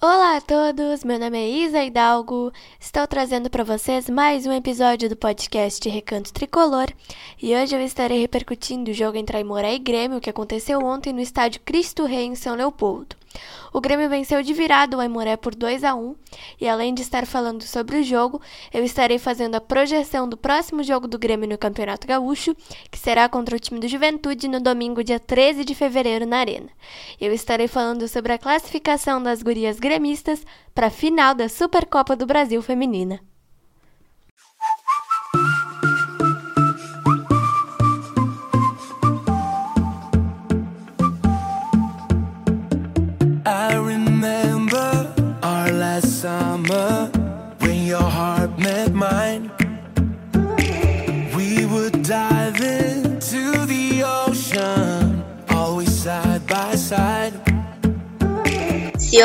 Olá a todos, meu nome é Isa Hidalgo. Estou trazendo para vocês mais um episódio do podcast Recanto Tricolor e hoje eu estarei repercutindo o jogo entre Aimoré e Grêmio que aconteceu ontem no estádio Cristo Rei em São Leopoldo. O Grêmio venceu de virada o Aimoré por 2 a 1 e além de estar falando sobre o jogo, eu estarei fazendo a projeção do próximo jogo do Grêmio no Campeonato Gaúcho, que será contra o time do Juventude no domingo, dia 13 de fevereiro, na Arena. Eu estarei falando sobre a classificação das gurias gremistas para a final da Supercopa do Brasil Feminina.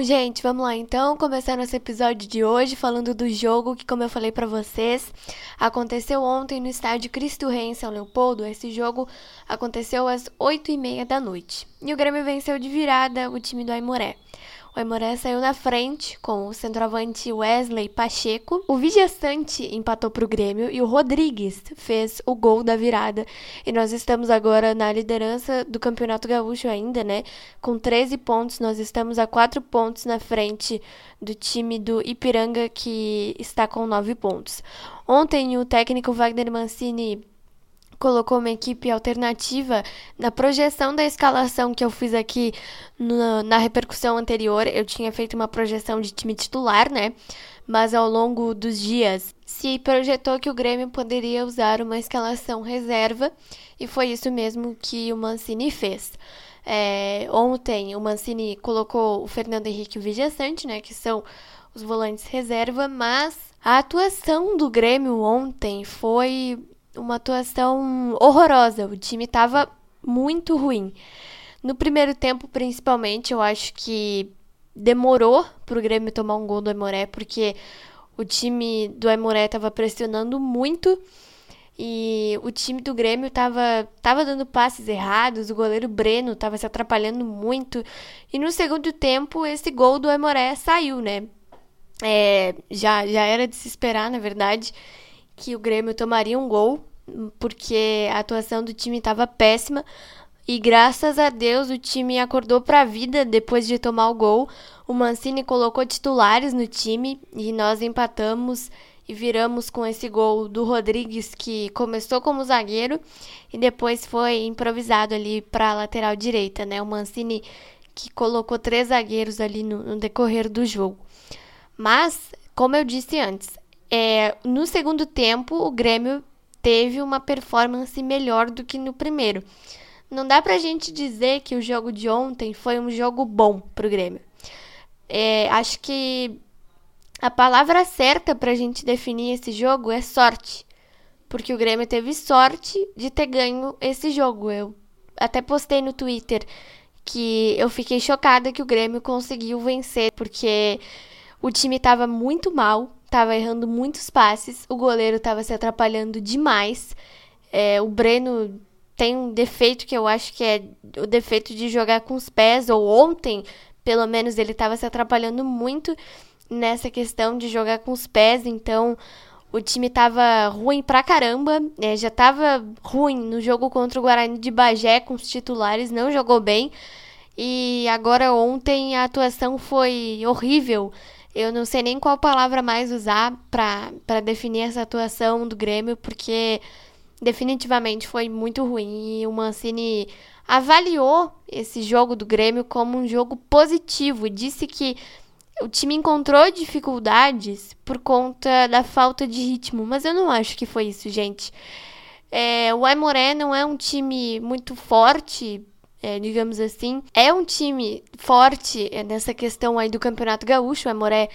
Bom, gente, vamos lá então, começar nosso episódio de hoje falando do jogo que, como eu falei para vocês, aconteceu ontem no estádio Cristo Rei em São Leopoldo. Esse jogo aconteceu às 8 e meia da noite. E o Grêmio venceu de virada o time do Aimoré. O Aimoré saiu na frente com o centroavante Wesley Pacheco. O Vidiastante empatou para o Grêmio e o Rodrigues fez o gol da virada. E nós estamos agora na liderança do Campeonato Gaúcho ainda, né? Com 13 pontos, nós estamos a 4 pontos na frente do time do Ipiranga que está com 9 pontos. Ontem o técnico Wagner Mancini colocou uma equipe alternativa na projeção da escalação que eu fiz aqui no, na repercussão anterior. Eu tinha feito uma projeção de time titular, né? Mas ao longo dos dias se projetou que o Grêmio poderia usar uma escalação reserva e foi isso mesmo que o Mancini fez. É, ontem o Mancini colocou o Fernando Henrique e o Vijaçante, né, que são os volantes reserva, mas a atuação do Grêmio ontem foi uma atuação horrorosa. O time estava muito ruim. No primeiro tempo, principalmente, eu acho que demorou para o Grêmio tomar um gol do Aimoré, porque o time do Aimoré estava pressionando muito e o time do Grêmio estava tava dando passes errados, o goleiro Breno estava se atrapalhando muito. E no segundo tempo, esse gol do Aimoré saiu, né? É, já, já era de se esperar, na verdade que o Grêmio tomaria um gol, porque a atuação do time estava péssima. E graças a Deus o time acordou para a vida depois de tomar o gol. O Mancini colocou titulares no time e nós empatamos e viramos com esse gol do Rodrigues que começou como zagueiro e depois foi improvisado ali para a lateral direita, né? O Mancini que colocou três zagueiros ali no, no decorrer do jogo. Mas, como eu disse antes, é, no segundo tempo, o Grêmio teve uma performance melhor do que no primeiro. Não dá pra gente dizer que o jogo de ontem foi um jogo bom pro Grêmio. É, acho que a palavra certa pra gente definir esse jogo é sorte. Porque o Grêmio teve sorte de ter ganho esse jogo. Eu até postei no Twitter que eu fiquei chocada que o Grêmio conseguiu vencer, porque o time estava muito mal, estava errando muitos passes, o goleiro estava se atrapalhando demais. É, o Breno tem um defeito que eu acho que é o defeito de jogar com os pés, ou ontem, pelo menos, ele estava se atrapalhando muito nessa questão de jogar com os pés, então o time tava ruim pra caramba, é, já tava ruim no jogo contra o Guarani de Bagé com os titulares, não jogou bem. E agora ontem a atuação foi horrível. Eu não sei nem qual palavra mais usar para definir essa atuação do Grêmio, porque definitivamente foi muito ruim. E o Mancini avaliou esse jogo do Grêmio como um jogo positivo disse que o time encontrou dificuldades por conta da falta de ritmo, mas eu não acho que foi isso, gente. É, o Aimoré não é um time muito forte, é, digamos assim. É um time forte é, nessa questão aí do Campeonato Gaúcho, o Aimoré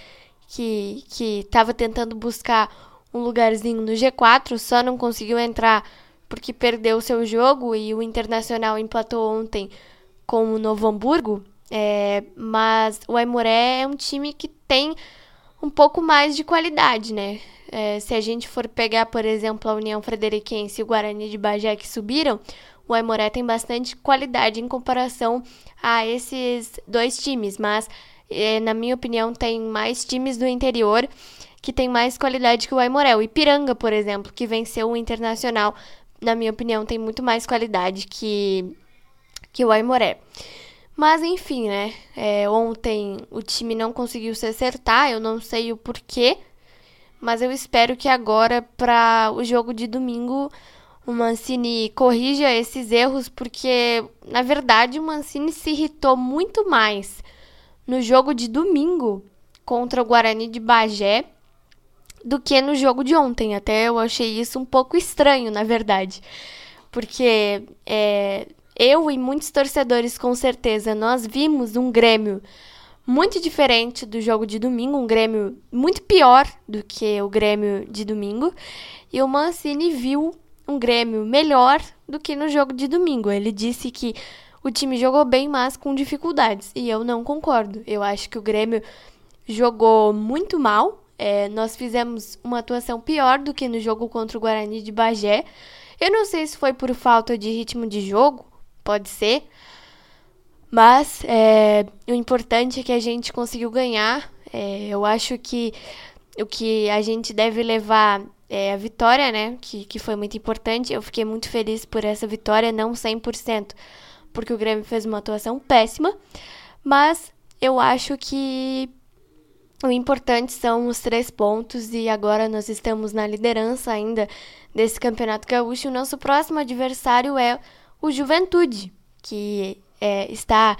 que que estava tentando buscar um lugarzinho no G4, só não conseguiu entrar porque perdeu o seu jogo e o Internacional empatou ontem com o Novo Hamburgo. É, mas o Aimoré é um time que tem um pouco mais de qualidade, né? É, se a gente for pegar, por exemplo, a União Frederiquense e o Guarani de Bagé que subiram, o Aimoré tem bastante qualidade em comparação a esses dois times, mas é, na minha opinião tem mais times do interior que tem mais qualidade que o Aimoré. O Ipiranga, por exemplo, que venceu o Internacional, na minha opinião, tem muito mais qualidade que, que o Aimoré. Mas enfim, né? É, ontem o time não conseguiu se acertar, eu não sei o porquê, mas eu espero que agora, para o jogo de domingo, o Mancini corrija esses erros, porque na verdade o Mancini se irritou muito mais no jogo de domingo contra o Guarani de Bagé do que no jogo de ontem. Até eu achei isso um pouco estranho, na verdade, porque é, eu e muitos torcedores, com certeza, nós vimos um Grêmio muito diferente do jogo de domingo, um Grêmio muito pior do que o Grêmio de domingo. E o Mancini viu um Grêmio melhor do que no jogo de domingo. Ele disse que o time jogou bem, mas com dificuldades. E eu não concordo. Eu acho que o Grêmio jogou muito mal. É, nós fizemos uma atuação pior do que no jogo contra o Guarani de Bagé. Eu não sei se foi por falta de ritmo de jogo pode ser. Mas é, o importante é que a gente conseguiu ganhar. É, eu acho que o que a gente deve levar é a vitória, né? Que, que foi muito importante. Eu fiquei muito feliz por essa vitória, não 100%, porque o Grêmio fez uma atuação péssima. Mas eu acho que o importante são os três pontos e agora nós estamos na liderança ainda desse campeonato gaúcho. O nosso próximo adversário é o Juventude, que é, está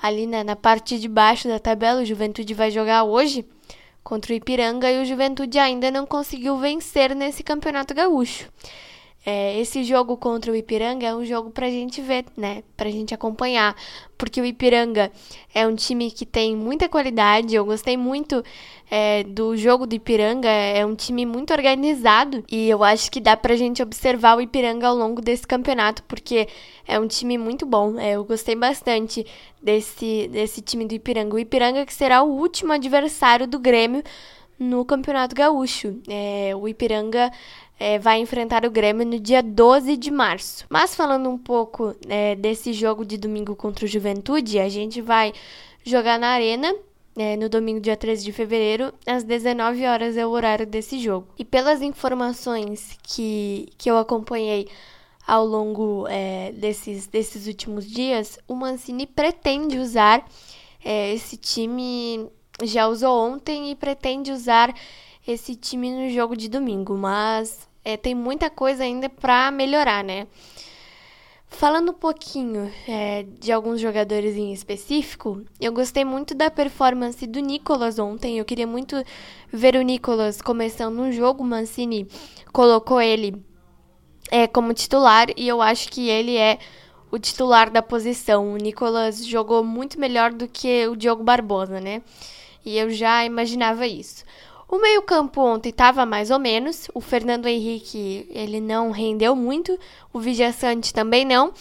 ali na, na parte de baixo da tabela. O Juventude vai jogar hoje contra o Ipiranga e o Juventude ainda não conseguiu vencer nesse campeonato gaúcho. É, esse jogo contra o Ipiranga é um jogo pra gente ver, né? Pra gente acompanhar. Porque o Ipiranga é um time que tem muita qualidade. Eu gostei muito é, do jogo do Ipiranga. É um time muito organizado. E eu acho que dá pra gente observar o Ipiranga ao longo desse campeonato. Porque é um time muito bom. É, eu gostei bastante desse, desse time do Ipiranga. O Ipiranga que será o último adversário do Grêmio no Campeonato Gaúcho. É, o Ipiranga é, vai enfrentar o Grêmio no dia 12 de março. Mas falando um pouco é, desse jogo de domingo contra o Juventude, a gente vai jogar na Arena. É, no domingo, dia 13 de fevereiro, às 19 horas é o horário desse jogo. E pelas informações que, que eu acompanhei ao longo é, desses, desses últimos dias, o Mancini pretende usar é, esse time, já usou ontem e pretende usar esse time no jogo de domingo, mas é, tem muita coisa ainda para melhorar, né? Falando um pouquinho é, de alguns jogadores em específico, eu gostei muito da performance do Nicolas ontem. Eu queria muito ver o Nicolas começando um jogo. Mancini colocou ele é, como titular e eu acho que ele é o titular da posição. O Nicolas jogou muito melhor do que o Diogo Barbosa, né? E eu já imaginava isso. O meio-campo ontem estava mais ou menos. O Fernando Henrique, ele não rendeu muito. O Vijaçante também não.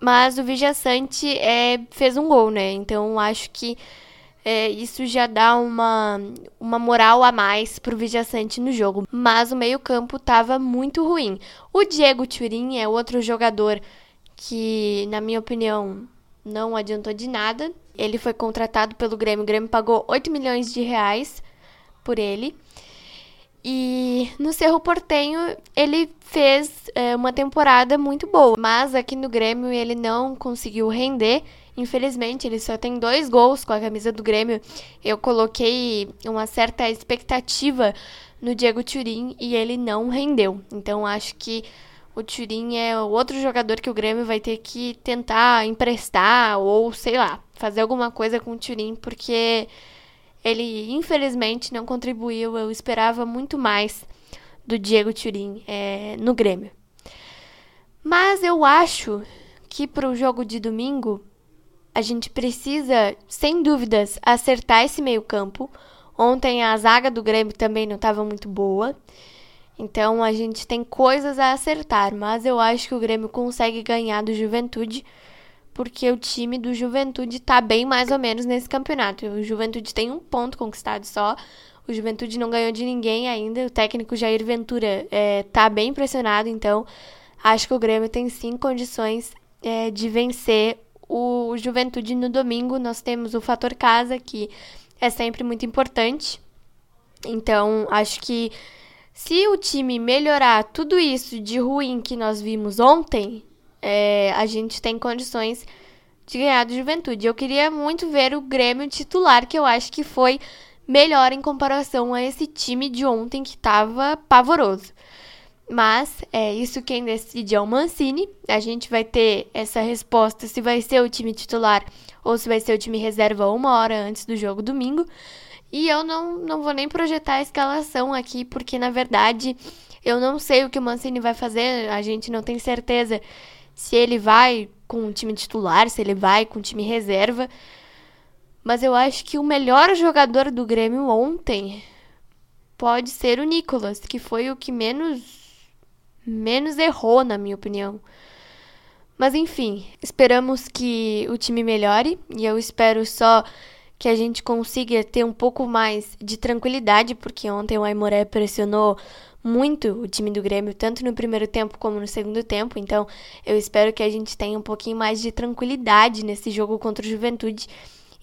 Mas o Vijaçante é, fez um gol, né? Então acho que é, isso já dá uma, uma moral a mais pro Vijaçante no jogo. Mas o meio-campo estava muito ruim. O Diego Turin é outro jogador que, na minha opinião, não adiantou de nada. Ele foi contratado pelo Grêmio. O Grêmio pagou 8 milhões de reais por ele. E no Cerro Portenho ele fez é, uma temporada muito boa, mas aqui no Grêmio ele não conseguiu render. Infelizmente, ele só tem dois gols com a camisa do Grêmio. Eu coloquei uma certa expectativa no Diego Turin e ele não rendeu. Então, acho que o Turin é outro jogador que o Grêmio vai ter que tentar emprestar ou, sei lá, fazer alguma coisa com o Turin, porque ele infelizmente não contribuiu. Eu esperava muito mais do Diego Turin é, no Grêmio. Mas eu acho que para o jogo de domingo a gente precisa, sem dúvidas, acertar esse meio-campo. Ontem a zaga do Grêmio também não estava muito boa. Então a gente tem coisas a acertar, mas eu acho que o Grêmio consegue ganhar do Juventude, porque o time do Juventude tá bem mais ou menos nesse campeonato. O Juventude tem um ponto conquistado só. O Juventude não ganhou de ninguém ainda. O técnico Jair Ventura é, tá bem impressionado, então acho que o Grêmio tem sim condições é, de vencer o Juventude no domingo. Nós temos o fator casa, que é sempre muito importante. Então, acho que se o time melhorar tudo isso de ruim que nós vimos ontem, é, a gente tem condições de ganhar do Juventude. Eu queria muito ver o Grêmio titular, que eu acho que foi melhor em comparação a esse time de ontem que estava pavoroso. Mas é isso quem decide é o Mancini. A gente vai ter essa resposta se vai ser o time titular ou se vai ser o time reserva uma hora antes do jogo domingo. E eu não, não vou nem projetar a escalação aqui, porque na verdade eu não sei o que o Mancini vai fazer, a gente não tem certeza se ele vai com o time titular, se ele vai com o time reserva. Mas eu acho que o melhor jogador do Grêmio ontem pode ser o Nicolas, que foi o que menos menos errou, na minha opinião. Mas enfim, esperamos que o time melhore e eu espero só que a gente consiga ter um pouco mais de tranquilidade, porque ontem o Aimoré pressionou muito o time do Grêmio, tanto no primeiro tempo como no segundo tempo. Então, eu espero que a gente tenha um pouquinho mais de tranquilidade nesse jogo contra o Juventude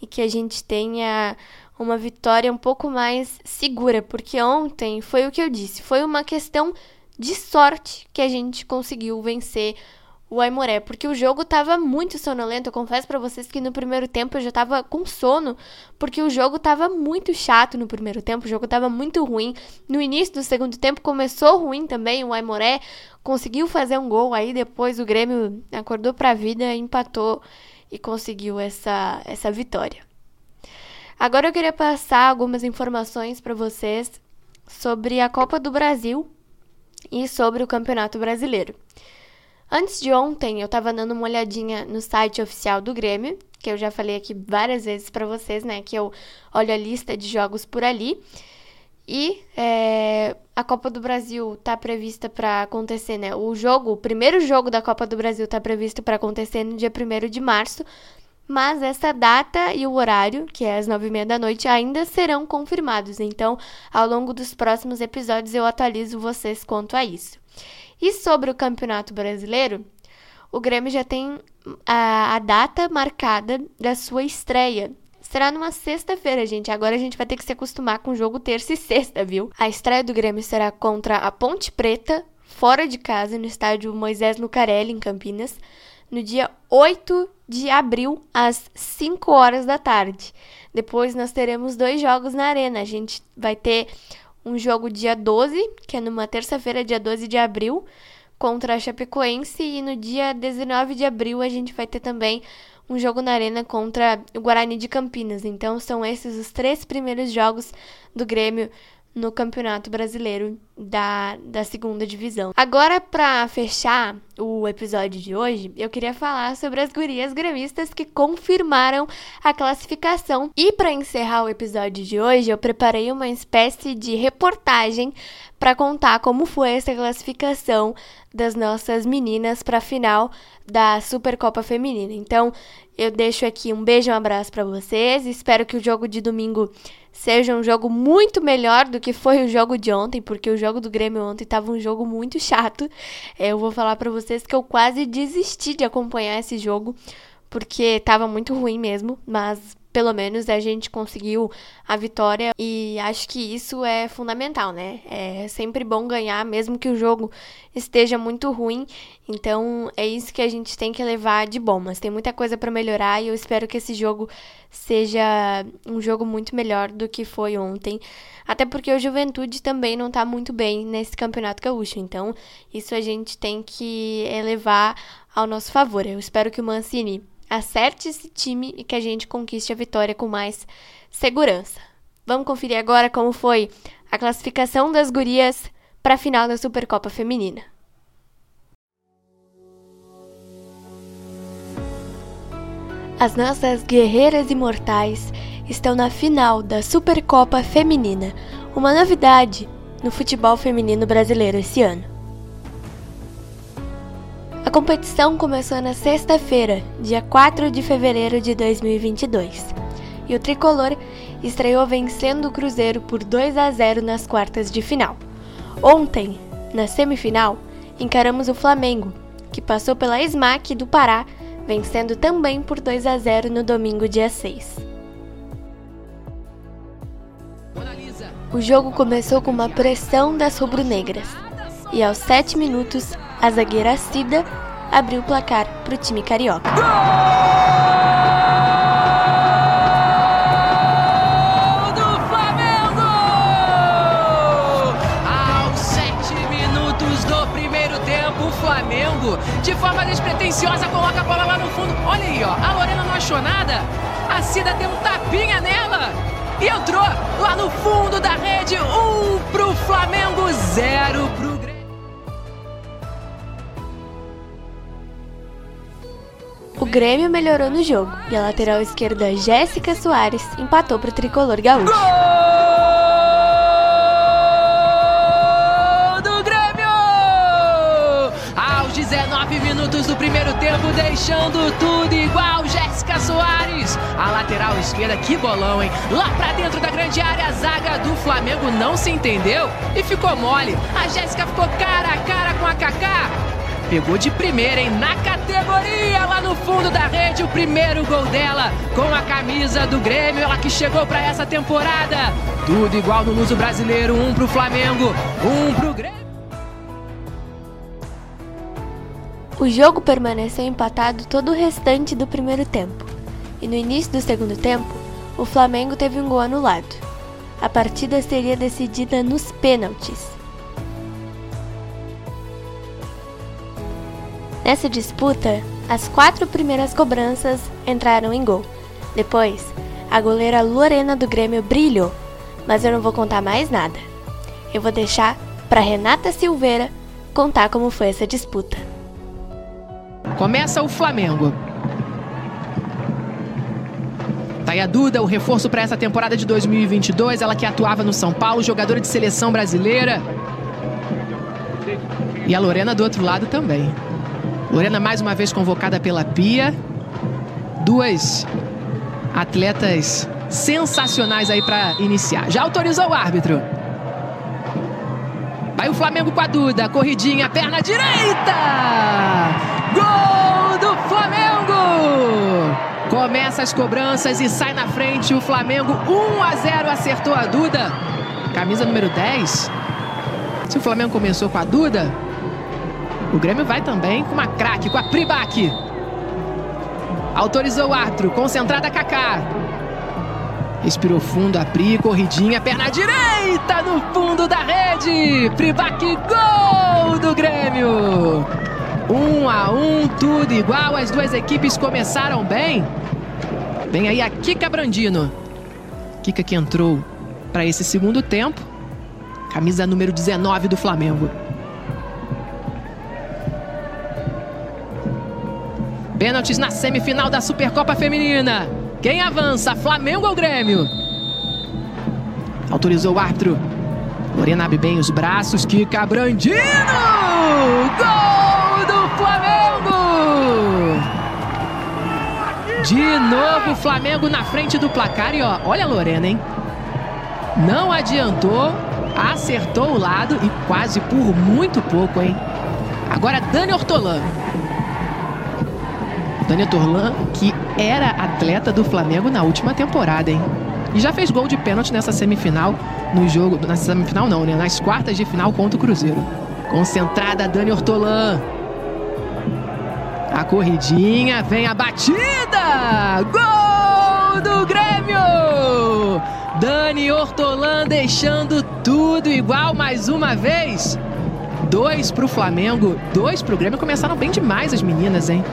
e que a gente tenha uma vitória um pouco mais segura, porque ontem foi o que eu disse, foi uma questão de sorte que a gente conseguiu vencer o Aimoré, porque o jogo tava muito sonolento. Eu confesso para vocês que no primeiro tempo eu já tava com sono, porque o jogo tava muito chato no primeiro tempo, o jogo tava muito ruim. No início do segundo tempo começou ruim também, o Aimoré conseguiu fazer um gol, aí depois o Grêmio acordou pra vida, empatou e conseguiu essa, essa vitória. Agora eu queria passar algumas informações para vocês sobre a Copa do Brasil e sobre o Campeonato Brasileiro. Antes de ontem, eu tava dando uma olhadinha no site oficial do Grêmio, que eu já falei aqui várias vezes para vocês, né? Que eu olho a lista de jogos por ali. E é, a Copa do Brasil tá prevista para acontecer, né? O jogo, o primeiro jogo da Copa do Brasil tá previsto para acontecer no dia 1 de março, mas essa data e o horário, que é às nove e meia da noite, ainda serão confirmados. Então, ao longo dos próximos episódios, eu atualizo vocês quanto a isso. E sobre o Campeonato Brasileiro, o Grêmio já tem a, a data marcada da sua estreia. Será numa sexta-feira, gente. Agora a gente vai ter que se acostumar com o jogo terça e sexta, viu? A estreia do Grêmio será contra a Ponte Preta, fora de casa, no estádio Moisés Lucarelli, em Campinas, no dia 8 de abril, às 5 horas da tarde. Depois nós teremos dois jogos na Arena. A gente vai ter um jogo dia 12, que é numa terça-feira, dia 12 de abril, contra a Chapecoense. E no dia 19 de abril a gente vai ter também um jogo na Arena contra o Guarani de Campinas. Então são esses os três primeiros jogos do Grêmio no Campeonato Brasileiro da, da segunda divisão. Agora, para fechar o episódio de hoje, eu queria falar sobre as gurias gremistas que confirmaram a classificação. E para encerrar o episódio de hoje, eu preparei uma espécie de reportagem para contar como foi essa classificação das nossas meninas para a final da Supercopa Feminina. Então, eu deixo aqui um beijo e um abraço para vocês. Espero que o jogo de domingo seja um jogo muito melhor do que foi o jogo de ontem, porque o jogo do Grêmio ontem estava um jogo muito chato. Eu vou falar para vocês que eu quase desisti de acompanhar esse jogo, porque estava muito ruim mesmo, mas pelo menos a gente conseguiu a vitória e acho que isso é fundamental, né? É sempre bom ganhar, mesmo que o jogo esteja muito ruim. Então é isso que a gente tem que levar de bom. Mas tem muita coisa para melhorar e eu espero que esse jogo seja um jogo muito melhor do que foi ontem. Até porque o Juventude também não tá muito bem nesse campeonato gaúcho. Então isso a gente tem que elevar ao nosso favor. Eu espero que o Mancini acerte esse time e que a gente conquiste a vitória com mais segurança. Vamos conferir agora como foi a classificação das gurias para a final da Supercopa Feminina. As nossas guerreiras imortais estão na final da Supercopa Feminina, uma novidade no futebol feminino brasileiro esse ano. Competição começou na sexta-feira, dia 4 de fevereiro de 2022, e o tricolor estreou vencendo o Cruzeiro por 2 a 0 nas quartas de final. Ontem, na semifinal, encaramos o Flamengo, que passou pela SMAC do Pará, vencendo também por 2 a 0 no domingo, dia 6. O jogo começou com uma pressão das rubro-negras, e aos 7 minutos a zagueira Cida abriu o placar para o time carioca. Gol do Flamengo! Aos sete minutos do primeiro tempo, o Flamengo, de forma despretensiosa, coloca a bola lá no fundo. Olha aí, ó, a Lorena não achou nada. A Cida deu um tapinha nela e entrou lá no fundo da rede. Um pro Flamengo, zero pro Grêmio melhorou no jogo e a lateral esquerda Jéssica Soares empatou para o tricolor gaúcho. Gol do Grêmio! Aos 19 minutos do primeiro tempo, deixando tudo igual, Jéssica Soares. A lateral esquerda, que bolão, hein? Lá pra dentro da grande área, a zaga do Flamengo não se entendeu e ficou mole. A Jéssica ficou cara a cara com a Kaká pegou de primeira, hein? Na categoria, lá no fundo da rede, o primeiro gol dela com a camisa do Grêmio, ela que chegou para essa temporada. Tudo igual no Luso brasileiro, um pro Flamengo, um pro Grêmio. O jogo permaneceu empatado todo o restante do primeiro tempo. E no início do segundo tempo, o Flamengo teve um gol anulado. A partida seria decidida nos pênaltis. Nessa disputa, as quatro primeiras cobranças entraram em gol. Depois, a goleira Lorena do Grêmio brilhou, mas eu não vou contar mais nada. Eu vou deixar para Renata Silveira contar como foi essa disputa. Começa o Flamengo. Tá aí a Duda, o reforço para essa temporada de 2022, ela que atuava no São Paulo, jogadora de seleção brasileira. E a Lorena do outro lado também. Lorena mais uma vez convocada pela Pia. Duas atletas sensacionais aí para iniciar. Já autorizou o árbitro. Vai o Flamengo com a Duda, corridinha, perna direita! Gol do Flamengo! Começa as cobranças e sai na frente o Flamengo 1 a 0 acertou a Duda. Camisa número 10. Se o Flamengo começou com a Duda, o Grêmio vai também com uma craque, com a Pribac. Autorizou o árbitro, concentrada Kaká. Respirou fundo, a Pri, corridinha, perna direita no fundo da rede. Pribac, gol do Grêmio. Um a um, tudo igual. As duas equipes começaram bem. Vem aí a Kika Brandino. Kika que entrou para esse segundo tempo. Camisa número 19 do Flamengo. Pênaltis na semifinal da Supercopa Feminina. Quem avança? Flamengo ou Grêmio? Autorizou o árbitro. Lorena abre bem os braços. Kika Brandino! Gol do Flamengo! De novo, Flamengo na frente do placar. E ó, olha a Lorena, hein? Não adiantou, acertou o lado e quase por muito pouco, hein? Agora Dani Ortolan. Dani Torlan, que era atleta do Flamengo na última temporada, hein? E já fez gol de pênalti nessa semifinal, no jogo. Na semifinal não, né? Nas quartas de final contra o Cruzeiro. Concentrada Dani Ortolan. A corridinha, vem a batida! Gol do Grêmio! Dani Ortolan deixando tudo igual mais uma vez. Dois pro Flamengo, dois pro Grêmio. Começaram bem demais as meninas, hein?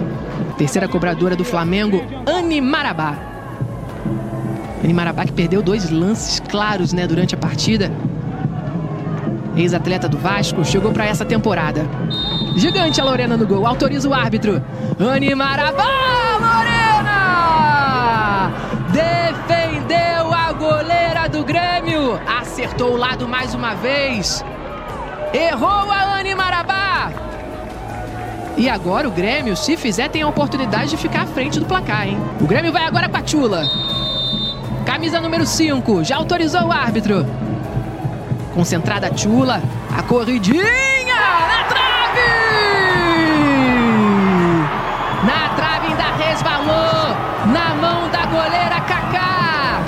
Terceira cobradora do Flamengo, Anne Marabá. Anne Marabá que perdeu dois lances claros, né, durante a partida. Ex-atleta do Vasco, chegou para essa temporada. Gigante a Lorena no gol, autoriza o árbitro. Anne Marabá, Lorena! Defendeu a goleira do Grêmio. Acertou o lado mais uma vez. Errou a Anne Marabá. E agora o Grêmio, se fizer, tem a oportunidade de ficar à frente do placar, hein? O Grêmio vai agora com a Tchula. Camisa número 5, já autorizou o árbitro. Concentrada a Tchula, a corridinha na trave! Na trave ainda resvalou, na mão da goleira Kaká.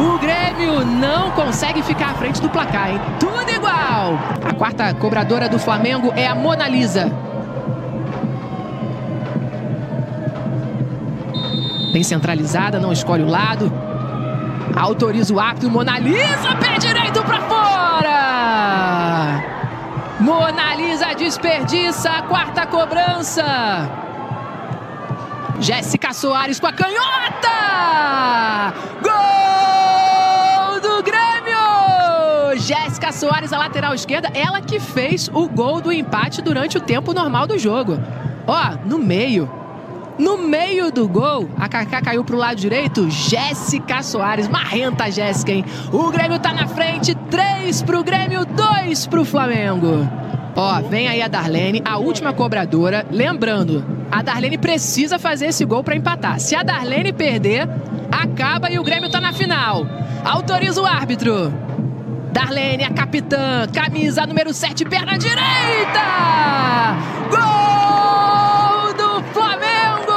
O Grêmio não consegue ficar à frente do placar, hein? Tudo igual! A quarta cobradora do Flamengo é a Mona Lisa. Bem centralizada, não escolhe o lado. Autoriza o árbitro, Mona Lisa, pé direito pra fora! Mona Lisa desperdiça a quarta cobrança. Jéssica Soares com a canhota! Gol Jéssica Soares, a lateral esquerda, ela que fez o gol do empate durante o tempo normal do jogo. Ó, no meio, no meio do gol, a Kaká caiu pro lado direito. Jéssica Soares, marrenta Jéssica, hein? O Grêmio tá na frente, 3 pro Grêmio, 2 pro Flamengo. Ó, vem aí a Darlene, a última cobradora. Lembrando, a Darlene precisa fazer esse gol para empatar. Se a Darlene perder, acaba e o Grêmio tá na final. Autoriza o árbitro. Darlene, a capitã, camisa número 7, perna direita! Gol do Flamengo!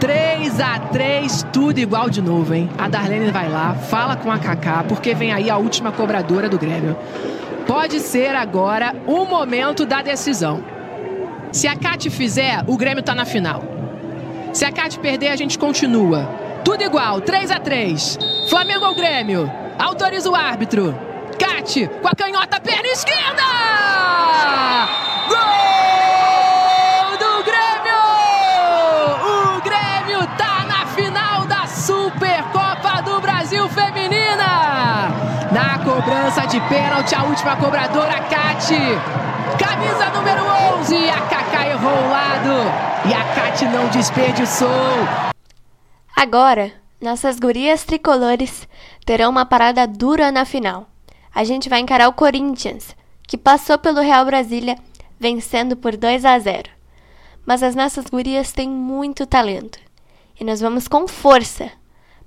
3 a 3, tudo igual de novo, hein? A Darlene vai lá, fala com a Kaká, porque vem aí a última cobradora do Grêmio. Pode ser agora o momento da decisão. Se a Cat fizer, o Grêmio tá na final. Se a Cat perder, a gente continua. Tudo igual, 3 a 3 Flamengo ou Grêmio? Autoriza o árbitro. Cat com a canhota, perna esquerda! Gol do Grêmio! O Grêmio tá na final da Supercopa do Brasil Feminina! Na cobrança de pênalti, a última cobradora, Cat. Camisa número 11, a Kaká errou o lado e a Cat não desperdiçou. Agora, nossas gurias tricolores terão uma parada dura na final. A gente vai encarar o Corinthians, que passou pelo Real Brasília vencendo por 2 a 0. Mas as nossas gurias têm muito talento e nós vamos com força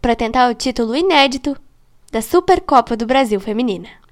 para tentar o título inédito da Supercopa do Brasil Feminina.